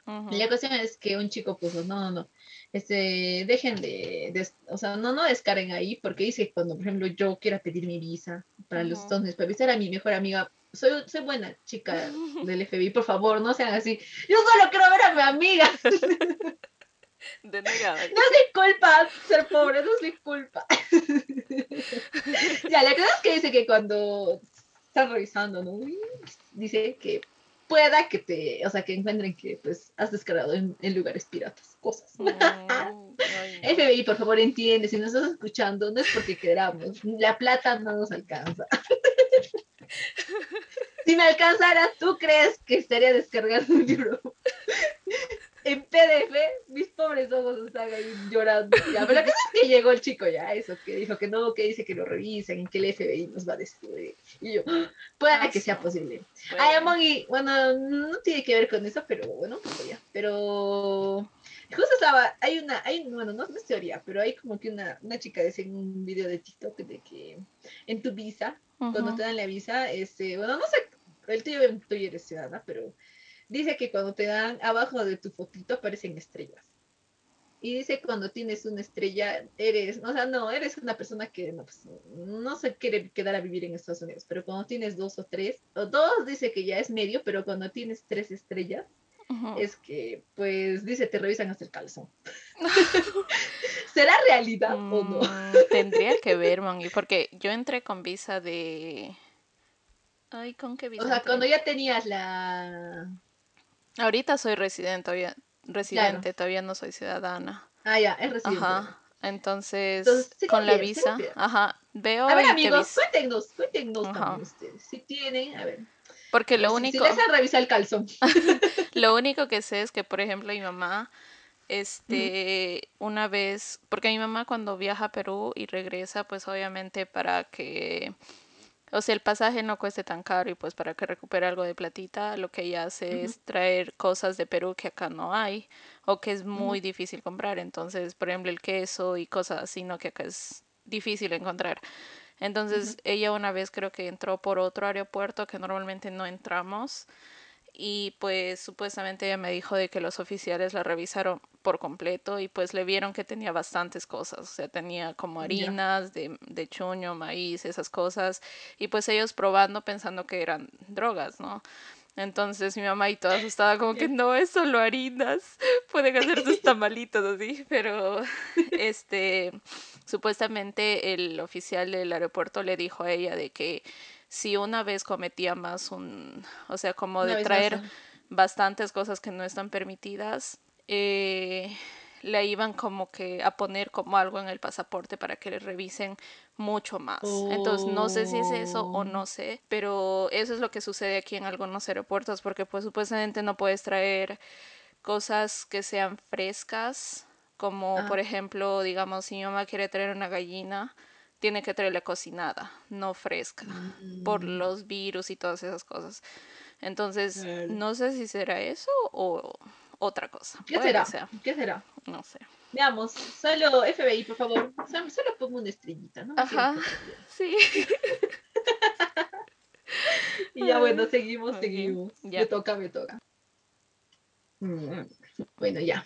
[SPEAKER 1] La cuestión es que un chico puso, no, no, no, este, dejen de, o sea, no, no descarguen ahí, porque dice cuando, por ejemplo, yo quiera pedir mi visa para los Estados Unidos, para visitar a mi mejor amiga, soy, soy buena chica del FBI, por favor, no sean así, yo solo quiero ver a mi amiga.
[SPEAKER 2] De negada.
[SPEAKER 1] No es mi culpa ser pobre, no es mi culpa. ya, la cosa es que dice que cuando están revisando, ¿no? Dice que pueda que te, o sea, que encuentren que pues has descargado en, lugares piratas cosas. FBI, por favor, entiende, si nos estás escuchando, no es porque queramos, la plata no nos alcanza. si me alcanzara, ¿tú crees que estaría descargando un libro en PDF, mis pobres ojos están ahí llorando. Ya. Pero la cosa es que llegó el chico ya, eso, que dijo que no, que dice que lo revisen, que el FBI nos va a destruir. Y yo, puede ah, que sea posible. Ay, Among bueno, no tiene que ver con eso, pero bueno, pues ya. Pero justo estaba, hay una, hay, bueno, no, es teoría, pero hay como que una, una chica dice en un video de TikTok de que en tu visa, cuando te dan la visa, este, bueno, no sé, el tuyo, tú eres ciudadana, pero Dice que cuando te dan abajo de tu fotito aparecen estrellas. Y dice cuando tienes una estrella, eres, o sea, no, eres una persona que no, pues, no se quiere quedar a vivir en Estados Unidos, pero cuando tienes dos o tres, o dos dice que ya es medio, pero cuando tienes tres estrellas, es que, pues, dice, te revisan hasta el calzón. ¿Será realidad o no?
[SPEAKER 2] Mm, tendría que ver, Mangi, porque yo entré con visa de Ay, ¿con qué
[SPEAKER 1] O sea, cuando ya tenías la...
[SPEAKER 2] Ahorita soy residente, todavía, residente, todavía no soy ciudadana.
[SPEAKER 1] Ah, ya, es residente.
[SPEAKER 2] Ajá. Entonces, con la visa, ajá, veo.
[SPEAKER 1] A ver, amigos, cuéntenos, cuéntenos también ustedes. Si tienen, a ver.
[SPEAKER 2] Porque lo único.
[SPEAKER 1] Si, les revisar el calzón.
[SPEAKER 2] lo único que sé es que, por ejemplo, mi mamá, este, una vez, porque mi mamá cuando viaja a Perú y regresa, pues obviamente para que o sea, el pasaje no cueste tan caro y pues para que recupere algo de platita, lo que ella hace es traer cosas de Perú que acá no hay o que es muy difícil comprar. Entonces, por ejemplo, el queso y cosas así, ¿no? Que acá es difícil encontrar. Entonces, ella una vez creo que entró por otro aeropuerto que normalmente no entramos y pues supuestamente ella me dijo de que los oficiales la revisaron por completo y pues le vieron que tenía bastantes cosas, o sea, tenía como harinas de, de chuño, maíz, esas cosas y pues ellos probando pensando que eran drogas, ¿no? Entonces mi mamá y toda asustada como que no es solo harinas, pueden hacer sus tamalitos así, pero este supuestamente el oficial del aeropuerto le dijo a ella de que si una vez cometía más un, o sea, como de traer bastantes cosas que no están permitidas, eh, le iban como que a poner como algo en el pasaporte para que le revisen mucho más. Entonces no sé si es eso o no sé, pero eso es lo que sucede aquí en algunos aeropuertos porque pues supuestamente no puedes traer cosas que sean frescas, como por ejemplo, digamos, si mi mamá quiere traer una gallina, tiene que traerla cocinada, no fresca, por mm. los virus y todas esas cosas. Entonces, no sé si será eso o otra cosa.
[SPEAKER 1] ¿Qué será? ¿Qué será?
[SPEAKER 2] No sé.
[SPEAKER 1] Veamos, solo FBI, por favor. Solo, pongo una estrellita, ¿no?
[SPEAKER 2] Ajá, sí.
[SPEAKER 1] y ya bueno, seguimos, seguimos. Me toca, me toca. Mm, bueno, ya.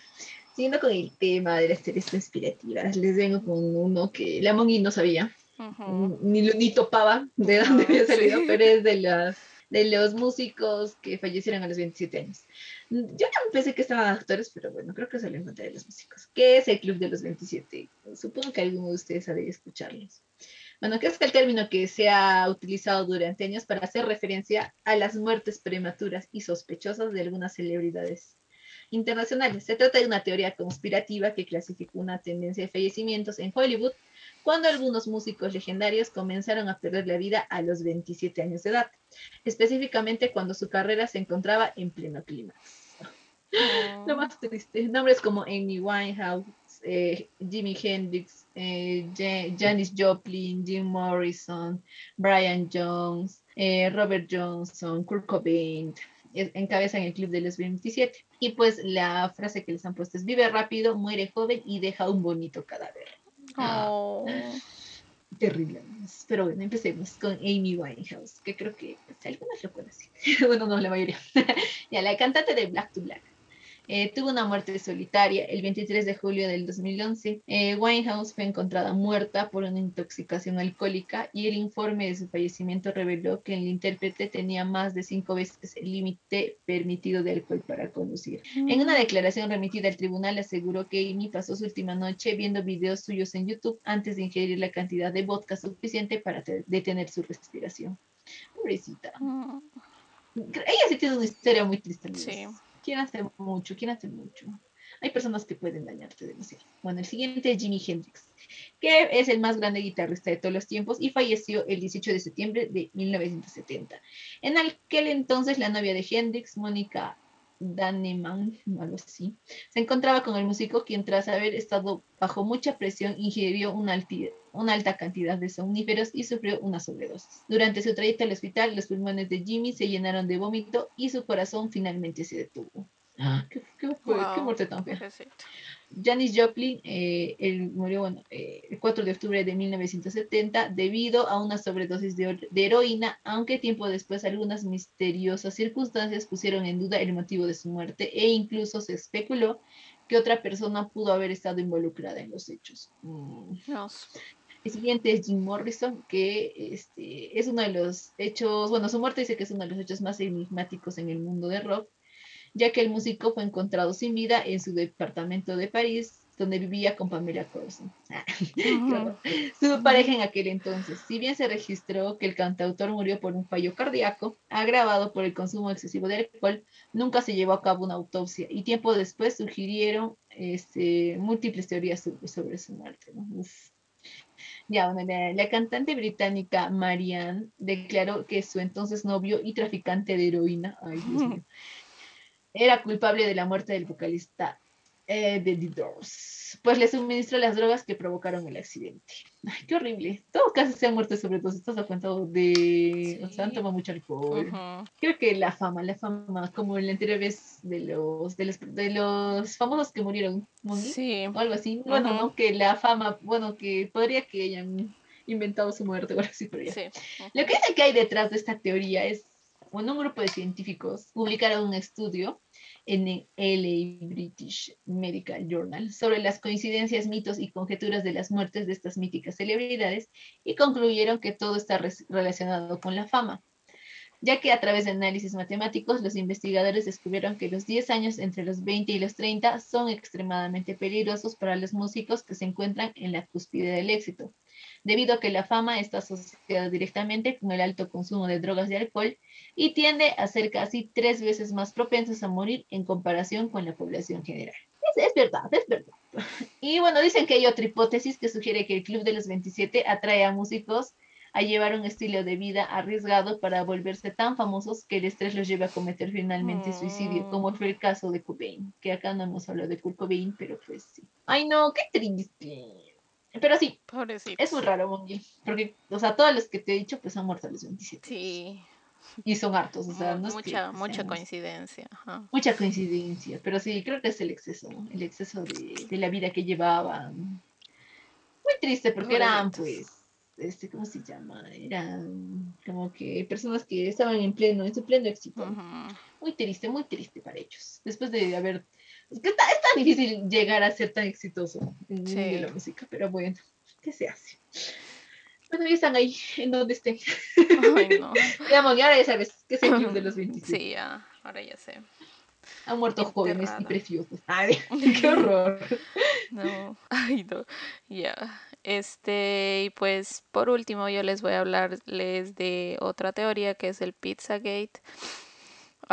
[SPEAKER 1] Siguiendo con el tema de las teorías conspirativas, les vengo con uno que la Mongi no sabía, ni, ni topaba de dónde había salido, pero es de, las, de los músicos que fallecieron a los 27 años. Yo no pensé que estaban actores, pero bueno, creo que salió en cuenta de los músicos. ¿Qué es el Club de los 27? Supongo que alguno de ustedes sabe escucharlos. Bueno, ¿qué es el término que se ha utilizado durante años para hacer referencia a las muertes prematuras y sospechosas de algunas celebridades internacionales. Se trata de una teoría conspirativa que clasificó una tendencia de fallecimientos en Hollywood cuando algunos músicos legendarios comenzaron a perder la vida a los 27 años de edad, específicamente cuando su carrera se encontraba en pleno clímax. Lo más triste, nombres como Amy Winehouse, eh, Jimi Hendrix, eh, Janis Joplin, Jim Morrison, Brian Jones, eh, Robert Johnson, Kurt Cobain, encabezan el club de los 27. Y pues la frase que les han puesto es, vive rápido, muere joven y deja un bonito cadáver. Oh. Terrible. Pero bueno, empecemos con Amy Winehouse, que creo que pues, algunas lo conocen. bueno, no, la mayoría. ya, la cantante de Black to Black. Eh, tuvo una muerte solitaria el 23 de julio del 2011. Eh, Winehouse fue encontrada muerta por una intoxicación alcohólica y el informe de su fallecimiento reveló que el intérprete tenía más de cinco veces el límite permitido de alcohol para conducir. En una mm. declaración remitida al tribunal aseguró que Amy pasó su última noche viendo videos suyos en YouTube antes de ingerir la cantidad de vodka suficiente para detener su respiración. Pobrecita. Mm. Ella sí tiene una historia muy triste. Sí. ¿Quién hace mucho? ¿Quién hace mucho? Hay personas que pueden dañarte demasiado. Bueno, el siguiente es Jimi Hendrix, que es el más grande guitarrista de todos los tiempos y falleció el 18 de septiembre de 1970. En aquel entonces, la novia de Hendrix, Mónica Daneman, algo así, se encontraba con el músico quien tras haber estado bajo mucha presión ingirió una, una alta cantidad de somníferos y sufrió una sobredosis. Durante su trayecto al hospital, los pulmones de Jimmy se llenaron de vómito y su corazón finalmente se detuvo. Ah, ¿Qué, muerte tan fea? Janis Joplin eh, él murió bueno, eh, el 4 de octubre de 1970 debido a una sobredosis de, heroína, aunque tiempo después algunas misteriosas circunstancias pusieron en duda el motivo de su muerte e incluso se especuló que otra persona pudo haber estado involucrada en los hechos. Mm. El siguiente es Jim Morrison, que este, es uno de los hechos, bueno, su muerte dice que es uno de los hechos más enigmáticos en el mundo de rock ya que el músico fue encontrado sin vida en su departamento de París donde vivía con Pamela Corson. Su pareja en aquel entonces. Si bien se registró que el cantautor murió por un fallo cardíaco agravado por el consumo excesivo de alcohol, nunca se llevó a cabo una autopsia y tiempo después surgirieron este, múltiples teorías sobre, su muerte. Ya, la, cantante británica Marianne declaró que su entonces novio y traficante de heroína, era culpable de la muerte del vocalista eh, de The Doors, pues le suministró las drogas que provocaron el accidente. Ay, qué horrible. Todos casi se han muerto sobre todo. Estás a cuenta de. O sea, han tomado mucho alcohol. Creo que la fama, la fama, como en la anterior vez de los, de los, de los famosos que murieron, sí. o algo así. Bueno, no, que la fama, bueno, que podría que hayan inventado su muerte o algo así, pero ya. Sí. Lo que dice que hay detrás de esta teoría es, un grupo de científicos publicaron un estudio en el LA British Medical Journal sobre las coincidencias, mitos y conjeturas de las muertes de estas míticas celebridades y concluyeron que todo está relacionado con la fama, ya que a través de análisis matemáticos los investigadores descubrieron que los 10 años entre los 20 y los 30 son extremadamente peligrosos para los músicos que se encuentran en la cúspide del éxito debido a que la fama está asociada directamente con el alto consumo de drogas y alcohol y tiende a ser casi tres veces más propensos a morir en comparación con la población general. Es, verdad, es verdad. Y bueno, dicen que hay otra hipótesis que sugiere que el Club de los 27 atrae a músicos a llevar un estilo de vida arriesgado para volverse tan famosos que el estrés los lleve a cometer finalmente suicidio, como fue el caso de Cobain, que acá no hemos hablado de Kurt Cobain, pero pues sí. Ay no, qué triste. Pero sí, es muy raro, Mongi. Porque, o sea, todos los que te he dicho, pues han muerto a los 27. Sí. Y son hartos, o sea,
[SPEAKER 2] no mucha, es mucha coincidencia.
[SPEAKER 1] Mucha coincidencia, pero sí, creo que es el exceso, el exceso de, de la vida que llevaban. Muy triste, porque eran, pues, este, ¿cómo se llama? Eran como que personas que estaban en pleno, en su pleno éxito. Muy triste, muy triste para ellos. Después de haber es que está, es tan difícil llegar a ser tan exitoso en la música, pero bueno, ¿qué se hace? Bueno, ya están ahí, en donde estén. Ay, no. Digamos, ahora ya sabes que es el club de los 25.
[SPEAKER 2] Sí, ya, ahora ya sé.
[SPEAKER 1] Han muerto jóvenes y preciosos. Ay, qué horror.
[SPEAKER 2] No, ay, no. Ya. Este, y pues por último, yo les voy a hablarles de otra teoría que es el Pizzagate.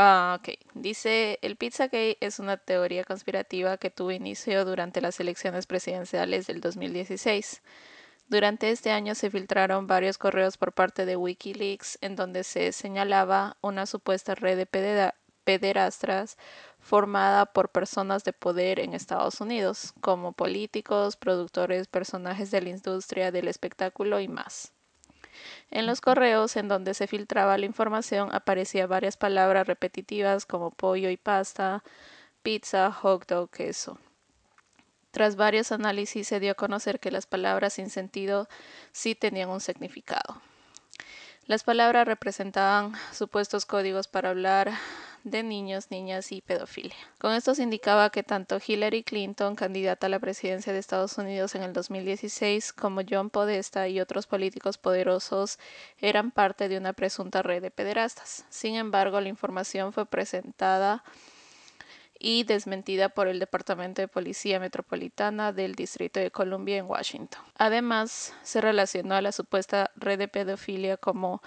[SPEAKER 2] Ah, ok. Dice, el Pizzagate es una teoría conspirativa que tuvo inicio durante las elecciones presidenciales del 2016. Durante este año se filtraron varios correos por parte de Wikileaks en donde se señalaba una supuesta red de pederastras formada por personas de poder en Estados Unidos, como políticos, productores, personajes de la industria del espectáculo y más. En los correos en donde se filtraba la información aparecía varias palabras repetitivas como pollo y pasta, pizza, hot dog, queso. Tras varios análisis se dio a conocer que las palabras sin sentido sí tenían un significado. Las palabras representaban supuestos códigos para hablar de niños, niñas y pedofilia. Con esto se indicaba que tanto Hillary Clinton, candidata a la presidencia de Estados Unidos en el 2016, como John Podesta y otros políticos poderosos eran parte de una presunta red de pederastas. Sin embargo, la información fue presentada y desmentida por el Departamento de Policía Metropolitana del Distrito de Columbia en Washington. Además, se relacionó a la supuesta red de pedofilia como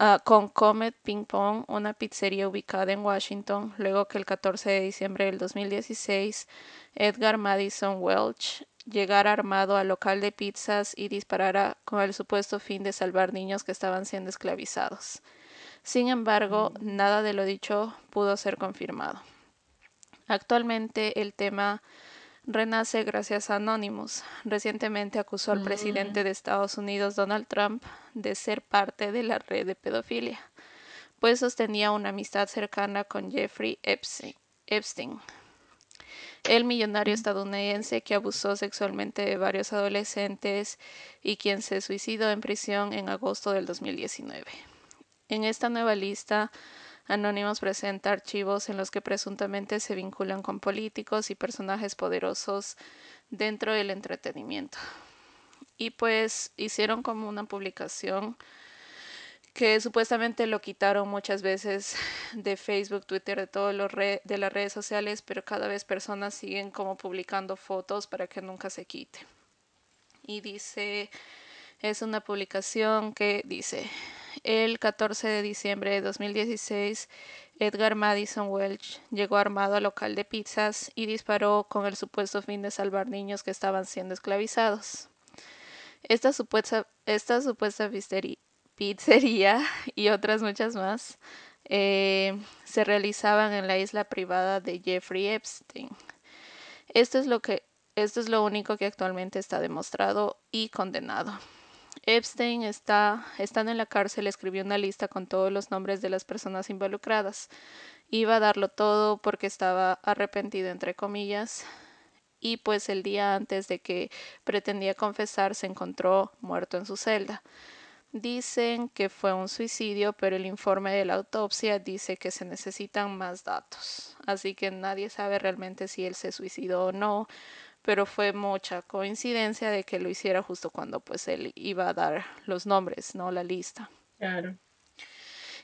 [SPEAKER 2] Ah, con Comet Ping Pong, una pizzería ubicada en Washington, luego que el 14 de diciembre del 2016 Edgar Madison Welch llegara armado al local de pizzas y disparara con el supuesto fin de salvar niños que estaban siendo esclavizados. Sin embargo, mm. nada de lo dicho pudo ser confirmado. Actualmente el tema renace gracias a Anonymous. Recientemente acusó al presidente mm. de Estados Unidos, Donald Trump, de ser parte de la red de pedofilia, pues sostenía una amistad cercana con Jeffrey Epstein, el millonario estadounidense que abusó sexualmente de varios adolescentes y quien se suicidó en prisión en agosto del 2019. En esta nueva lista Anónimos presenta archivos en los que presuntamente se vinculan con políticos y personajes poderosos dentro del entretenimiento. Y pues hicieron como una publicación que supuestamente lo quitaron muchas veces de Facebook, Twitter, de de las redes sociales, pero cada vez personas siguen como publicando fotos para que nunca se quite. Y dice, es una publicación que dice, el 14 de diciembre de 2016, Edgar Madison Welch llegó armado al local de pizzas y disparó con el supuesto fin de salvar niños que estaban siendo esclavizados. Esta supuesta, esta supuesta pizzería y otras muchas más eh, se realizaban en la isla privada de Jeffrey Epstein. Esto es lo que esto es lo único que actualmente está demostrado y condenado. Epstein está, estando en la cárcel, escribió una lista con todos los nombres de las personas involucradas. Iba a darlo todo porque estaba arrepentido, entre comillas, y pues el día antes de que pretendía confesar se encontró muerto en su celda. Dicen que fue un suicidio, pero el informe de la autopsia dice que se necesitan más datos. Así que nadie sabe realmente si él se suicidó o no, pero fue mucha coincidencia de que lo hiciera justo cuando pues él iba a dar los nombres, no la lista.
[SPEAKER 1] Claro.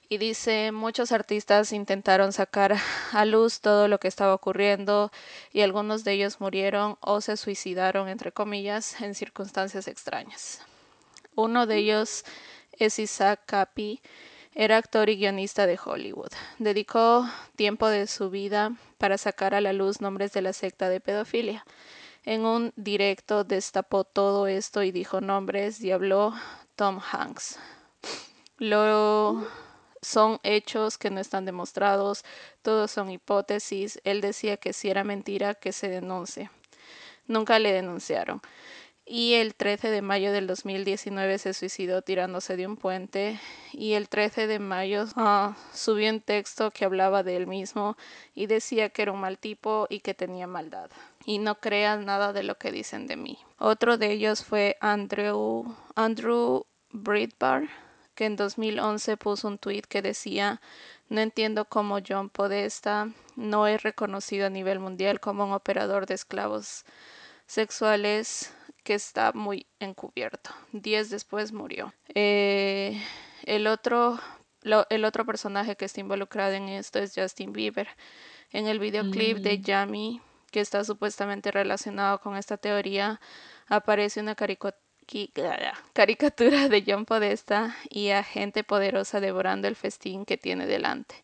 [SPEAKER 2] Y dice, muchos artistas intentaron sacar a luz todo lo que estaba ocurriendo y algunos de ellos murieron o se suicidaron, entre comillas, en circunstancias extrañas. Uno de ellos es Isaac Capi, era actor y guionista de Hollywood. Dedicó tiempo de su vida para sacar a la luz nombres de la secta de pedofilia. En un directo destapó todo esto y dijo nombres y habló Tom Hanks. Lo son hechos que no están demostrados, todos son hipótesis. Él decía que si era mentira que se denuncie. Nunca le denunciaron y el 13 de mayo del 2019 se suicidó tirándose de un puente y el 13 de mayo ah, subió un texto que hablaba de él mismo y decía que era un mal tipo y que tenía maldad y no crean nada de lo que dicen de mí. Otro de ellos fue Andrew, Andrew Bridbar que en 2011 puso un tweet que decía no entiendo cómo John Podesta no es reconocido a nivel mundial como un operador de esclavos sexuales que está muy encubierto. Días después murió. Eh, el, otro, el otro personaje que está involucrado en esto es Justin Bieber. En el videoclip de mm. Yami, que está supuestamente relacionado con esta teoría, aparece una caricatura de John Podesta y a gente poderosa devorando el festín que tiene delante.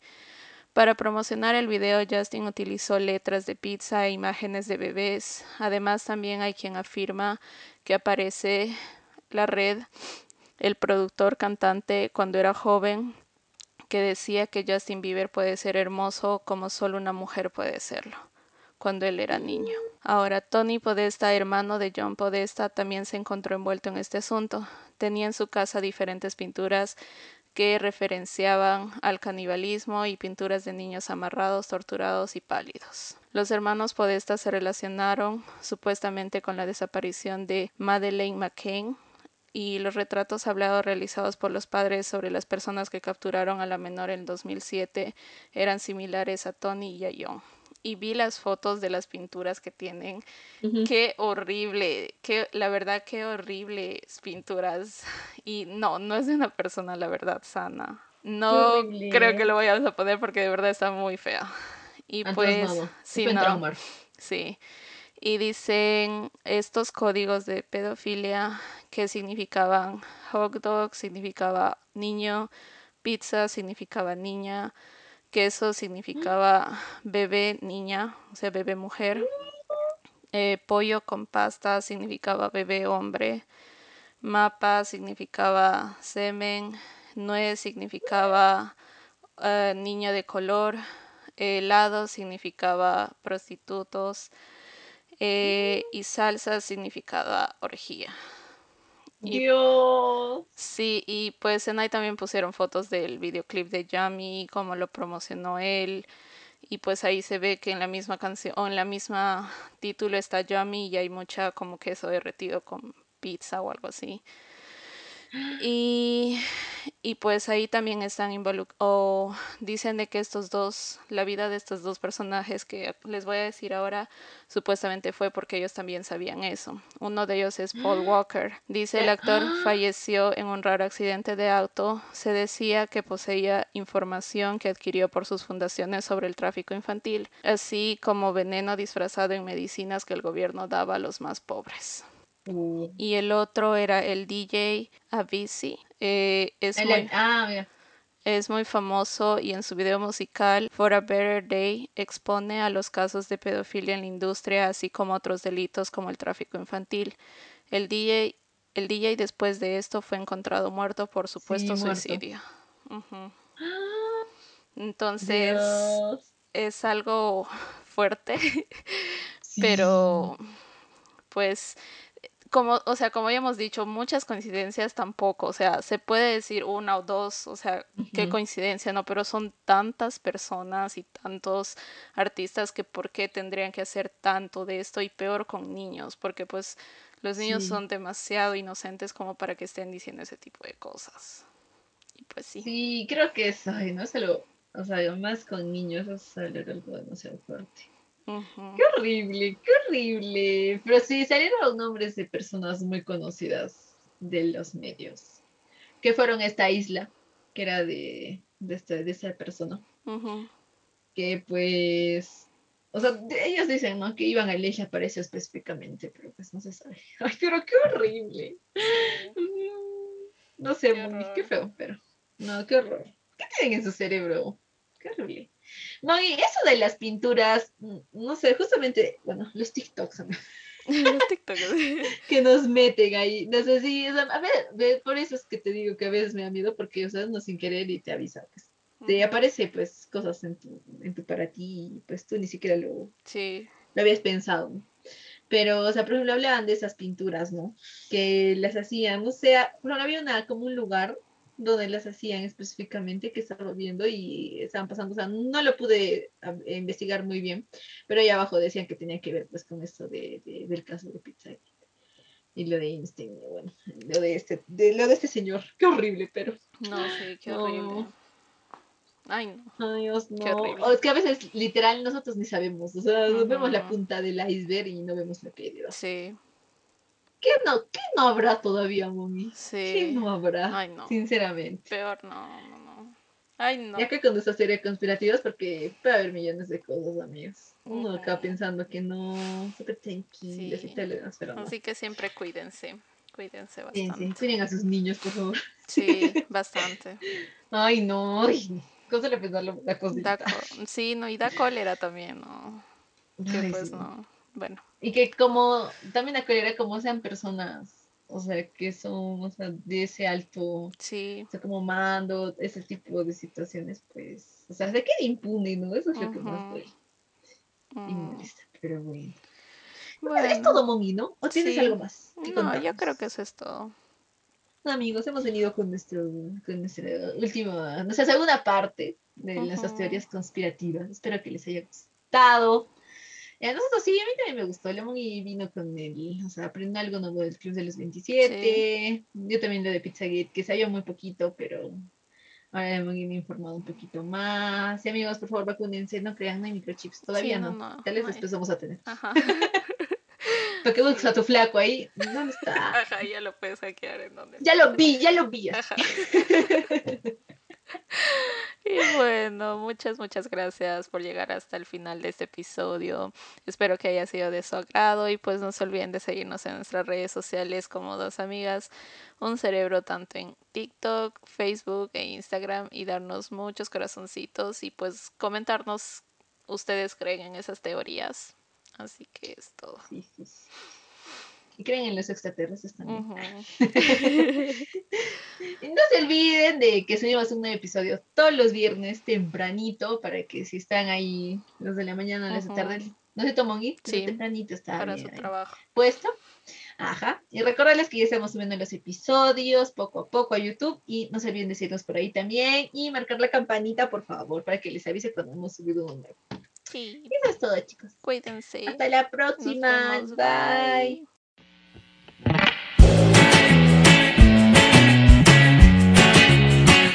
[SPEAKER 2] Para promocionar el video, Justin utilizó letras de pizza e imágenes de bebés. Además, también hay quien afirma que aparece la red, el productor cantante cuando era joven, que decía que Justin Bieber puede ser hermoso como solo una mujer puede serlo, cuando él era niño. Ahora, Tony Podesta, hermano de John Podesta, también se encontró envuelto en este asunto. Tenía en su casa diferentes pinturas que referenciaban al canibalismo y pinturas de niños amarrados, torturados y pálidos. Los hermanos Podesta se relacionaron supuestamente con la desaparición de Madeleine McCain, y los retratos hablados realizados por los padres sobre las personas que capturaron a la menor en 2007 eran similares a Tony y a John y vi las fotos de las pinturas que tienen. Qué horrible, qué, la verdad, qué horribles pinturas. Y no, no es de una persona, la verdad, sana. No creo que lo vayamos a poner porque de verdad está muy fea. Y pues, sí, no. Sí. Y dicen estos códigos de pedofilia que significaban hot dog, significaba niño, pizza significaba niña, queso significaba bebé niña, o sea, bebé mujer. Eh, pollo con pasta significaba bebé hombre. Mapa significaba semen. Nuez significaba uh, niña de color. helado significaba prostitutos. Eh, y salsa significaba orgía.
[SPEAKER 1] Dios.
[SPEAKER 2] Sí, y pues en ahí también pusieron fotos del videoclip de Yami, cómo lo promocionó él. Y pues ahí se ve que en la misma canción, o en la misma título está Yami y hay mucha como queso derretido con pizza o algo así. Y, y pues ahí también están involucrados, o dicen de que estos dos, la vida de estos dos personajes que les voy a decir ahora, supuestamente fue porque ellos también sabían eso. Uno de ellos es Paul Walker. Dice el actor falleció en un raro accidente de auto. Se decía que poseía información que adquirió por sus fundaciones sobre el tráfico infantil, así como veneno disfrazado en medicinas que el gobierno daba a los más pobres.
[SPEAKER 1] Uh,
[SPEAKER 2] Y el otro era el DJ Avicii. Eh, es,
[SPEAKER 1] el-
[SPEAKER 2] muy,
[SPEAKER 1] ah,
[SPEAKER 2] es muy famoso y en su video musical For a Better Day expone a los casos de pedofilia en la industria, así como otros delitos como el tráfico infantil. El DJ, el DJ después de esto fue encontrado muerto por supuesto suicidio.
[SPEAKER 1] Ah,
[SPEAKER 2] Entonces
[SPEAKER 1] Dios.
[SPEAKER 2] es algo fuerte.
[SPEAKER 1] Sí.
[SPEAKER 2] pero pues como, o sea, como ya hemos dicho, muchas coincidencias tampoco, o sea, se puede decir una o dos, o sea, qué coincidencia, ¿no? Pero son tantas personas y tantos artistas que por qué tendrían que hacer tanto de esto y peor con niños, porque pues los niños
[SPEAKER 1] Sí.
[SPEAKER 2] son demasiado inocentes como para que estén diciendo ese tipo de cosas. Y pues sí.
[SPEAKER 1] Sí, creo que es, ay, no se lo, o sea, más con niños, es algo demasiado fuerte. Qué horrible, qué horrible. Pero sí, salieron nombres de personas muy conocidas de los medios, que fueron esta isla, que era de, de, esta, de esa persona, que pues, o sea, ellos dicen, ¿no? Que iban a isla para eso específicamente, pero pues no se sabe. Ay, pero qué horrible. No sé,
[SPEAKER 2] Qué
[SPEAKER 1] qué feo, pero no, qué horror. ¿Qué tienen en su cerebro? Qué horrible. No, y eso de las pinturas, mm, no sé, justamente, bueno, los TikToks amigo,
[SPEAKER 2] Los TikTokers.
[SPEAKER 1] que nos meten ahí. No sé si, a ver, ve, por eso es que te digo que a veces me da miedo, porque, o sea, no sin querer y te avisa, pues, te aparece, pues, cosas en tu, en tu para ti, y pues tú ni siquiera lo,
[SPEAKER 2] Sí.
[SPEAKER 1] lo habías pensado. ¿no? Pero, o sea, por ejemplo, hablaban de esas pinturas, ¿no? Que las hacían, o sea, ejemplo, había una, como un lugar donde las hacían específicamente que estaba viendo y estaban pasando, o sea, no lo pude ah, investigar muy bien, pero ahí abajo decían que tenía que ver pues con esto de, de- del caso de Pizza y lo de Einstein, y bueno, lo de este, de lo de este señor, qué horrible, pero
[SPEAKER 2] No, sí, qué
[SPEAKER 1] No.
[SPEAKER 2] horrible. Ay, no.
[SPEAKER 1] Ay, Dios,
[SPEAKER 2] Qué
[SPEAKER 1] no.
[SPEAKER 2] horrible.
[SPEAKER 1] O es que a veces literal nosotros ni sabemos, o sea, vemos la punta del iceberg y no vemos la piedra.
[SPEAKER 2] Sí,
[SPEAKER 1] ¿Qué no, qué no habrá todavía, mami? ¿Qué
[SPEAKER 2] sí.
[SPEAKER 1] no habrá?
[SPEAKER 2] Ay, no.
[SPEAKER 1] Sinceramente.
[SPEAKER 2] Peor, no, no, no. Ay, no.
[SPEAKER 1] Ya que con esta serie conspirativas, porque puede haber millones de cosas, amigos. Uno acá
[SPEAKER 2] Ujú.
[SPEAKER 1] pensando que no, súper tranquilos y
[SPEAKER 2] Sí.
[SPEAKER 1] tal, pero no.
[SPEAKER 2] Así que siempre cuídense. Cuídense bastante.
[SPEAKER 1] cuiden a sus niños, por favor.
[SPEAKER 2] Sí, bastante.
[SPEAKER 1] Ay, no, ay, cosa le pensar la
[SPEAKER 2] Da
[SPEAKER 1] cosita.
[SPEAKER 2] co- sí, no, y da cólera también, ¿no? Que pues
[SPEAKER 1] sí.
[SPEAKER 2] no. Bueno,
[SPEAKER 1] Y que como, también acuerda como sean personas, o sea, que son, o sea, de ese alto,
[SPEAKER 2] sí.
[SPEAKER 1] o sea, como mando, ese tipo de situaciones, pues, o sea, se queda impune, ¿no? Eso es lo que más duele y
[SPEAKER 2] Mm,
[SPEAKER 1] molesta, pero bueno. Es
[SPEAKER 2] Bueno,
[SPEAKER 1] todo, Mongi, ¿no? ¿O tienes
[SPEAKER 2] Sí.
[SPEAKER 1] algo más?
[SPEAKER 2] no, yo creo que eso es todo.
[SPEAKER 1] Amigos, hemos venido con nuestro, con nuestra última, nuestra segunda parte de nuestras
[SPEAKER 2] Ujú.
[SPEAKER 1] teorías conspirativas. Espero que les haya gustado. Eh, A nosotros sí, a mí también me gustó. El Mongi vino con el, o sea, aprendió algo nuevo del Club de los 27. Yo también lo de Pizzagate, que sabía muy poquito, pero ahora Mongi me ha informado un poquito más. Y amigos, por favor, vacúnense, no crean, no hay microchips, todavía
[SPEAKER 2] Sí,
[SPEAKER 1] no.
[SPEAKER 2] no, no,
[SPEAKER 1] Tal vez
[SPEAKER 2] no
[SPEAKER 1] después vamos a tener.
[SPEAKER 2] Ajá.
[SPEAKER 1] ¿Para qué buscas a tu flaco ahí? ¿Dónde está?
[SPEAKER 2] Ajá, ya lo puedes hackear en donde.
[SPEAKER 1] Ya lo vi, ya lo vi.
[SPEAKER 2] Ajá. Y bueno, muchas, muchas gracias por llegar hasta el final de este episodio. Espero que haya sido de su agrado y pues no se olviden de seguirnos en nuestras redes sociales como dos amigas, un cerebro tanto en TikTok, Facebook e Instagram y darnos muchos corazoncitos y pues comentarnos ustedes creen en esas teorías. Así que es todo.
[SPEAKER 1] Y creen en los extraterrestres también. No se olviden de que subimos un nuevo episodio todos los viernes tempranito para que si están ahí los de la mañana, los de
[SPEAKER 2] Ujú.
[SPEAKER 1] tarde, no se toman y
[SPEAKER 2] Sí,
[SPEAKER 1] tempranito está
[SPEAKER 2] Para
[SPEAKER 1] bien
[SPEAKER 2] su trabajo.
[SPEAKER 1] puesto. Ajá. Y recordarles que ya estamos subiendo los episodios poco a poco a YouTube y no se olviden de seguirnos por ahí también y marcar la campanita, por favor, para que les avise cuando hemos subido uno nuevo.
[SPEAKER 2] Sí,
[SPEAKER 1] eso es todo, chicos.
[SPEAKER 2] cuídense.
[SPEAKER 1] Hasta la próxima.
[SPEAKER 2] vemos.
[SPEAKER 1] Bye.
[SPEAKER 2] Bye.